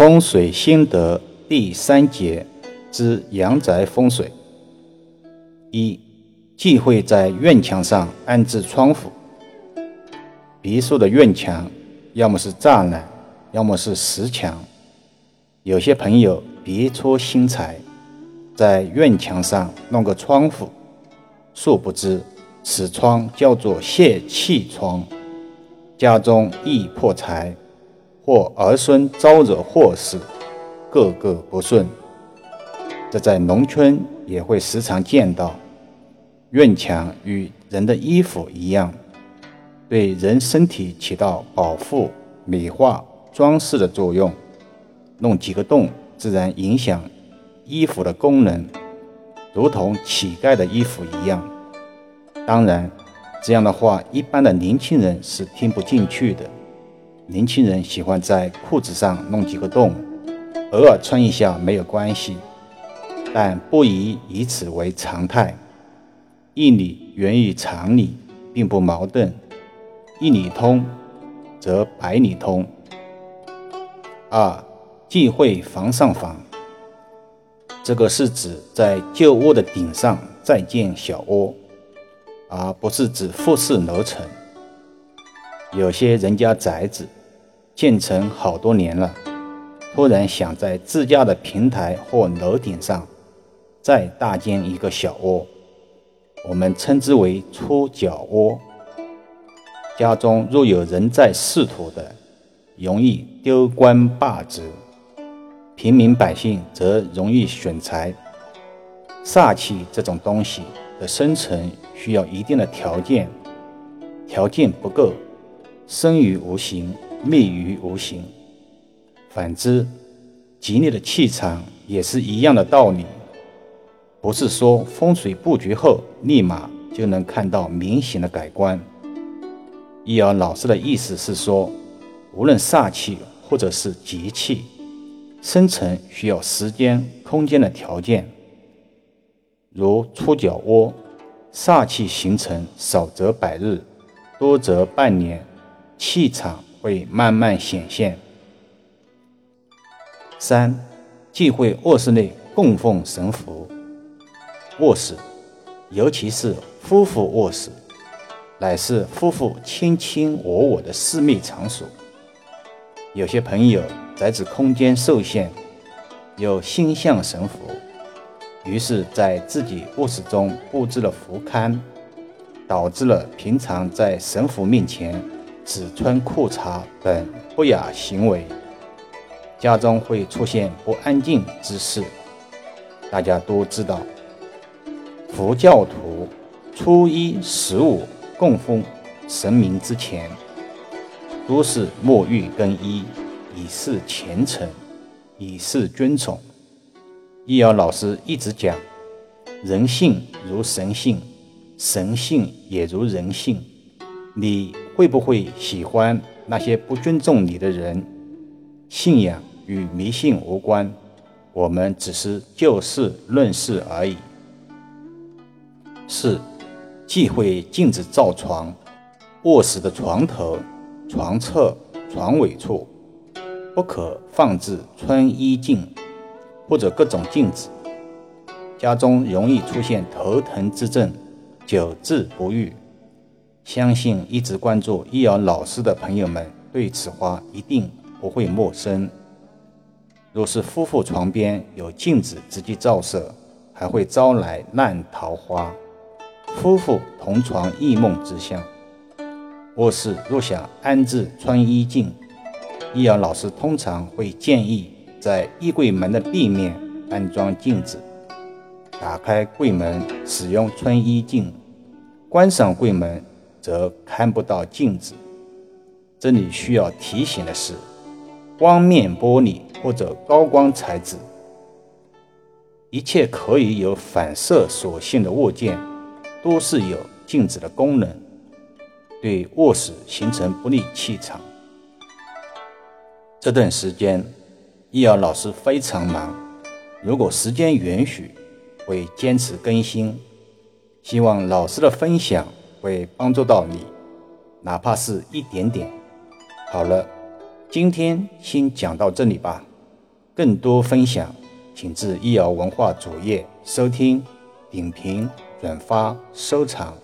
风水心得第三节之阳宅风水。一、忌讳在院墙上安置窗户。别墅的院墙要么是栅栏，要么是石墙。有些朋友别出心裁，在院墙上弄个窗户，殊不知此窗叫做泄气窗，家中易破财。或儿孙招惹祸事，个个不顺。这在农村也会时常见到。院墙与人的衣服一样，对人身体起到保护、美化、装饰的作用。弄几个洞，自然影响衣服的功能，如同乞丐的衣服一样。当然，这样的话，一般的年轻人是听不进去的。年轻人喜欢在裤子上弄几个洞，偶尔穿一下没有关系，但不宜以此为常态。一理源于常理，并不矛盾。一理通，则百里通。二，忌讳房上房。这个是指在旧屋的顶上再建小窝，而不是指复式楼层。有些人家宅子。建成好多年了，突然想在自家的平台或楼顶上再搭建一个小窝，我们称之为出脚窝。家中若有人在仕途的，容易丢官罢职；平民百姓则容易选财。煞气这种东西的生成需要一定的条件，条件不够，生于无形。灭于无形。反之，吉利的气场也是一样的道理。不是说风水布局后立马就能看到明显的改观。易儿老师的意思是说，无论煞气或者是吉气，生成需要时间、空间的条件。如出脚窝，煞气形成少则百日，多则半年，气场。会慢慢显现。三，忌讳卧室内供奉神符。卧室，尤其是夫妇卧室，乃是夫妇卿卿我我的私密场所。有些朋友宅子空间受限，有心向神符，于是在自己卧室中布置了符龛，导致了平常在神符面前。只穿裤衩等不雅行为，家中会出现不安静之事。大家都知道，佛教徒初一十五供奉神明之前，都是沐浴更衣，以示虔诚，以示尊崇。易遥老师一直讲，人性如神性，神性也如人性。你会不会喜欢那些不尊重你的人？信仰与迷信无关，我们只是就事论事而已。四，忌讳镜子照床，卧室的床头、床侧、床尾处不可放置穿衣镜或者各种镜子，家中容易出现头疼之症，久治不愈。相信一直关注易遥老师的朋友们对此花一定不会陌生。若是夫妇床边有镜子直接照射，还会招来烂桃花，夫妇同床异梦之象。卧室若想安置穿衣镜，易遥老师通常会建议在衣柜门的壁面安装镜子，打开柜门使用穿衣镜，关上柜门。则看不到镜子。这里需要提醒的是，光面玻璃或者高光材质，一切可以有反射属性的物件，都是有镜子的功能，对卧室形成不利气场。这段时间，易遥老师非常忙，如果时间允许，会坚持更新。希望老师的分享。会帮助到你，哪怕是一点点。好了，今天先讲到这里吧。更多分享，请至易瑶文化主页收听、点评、转发、收藏。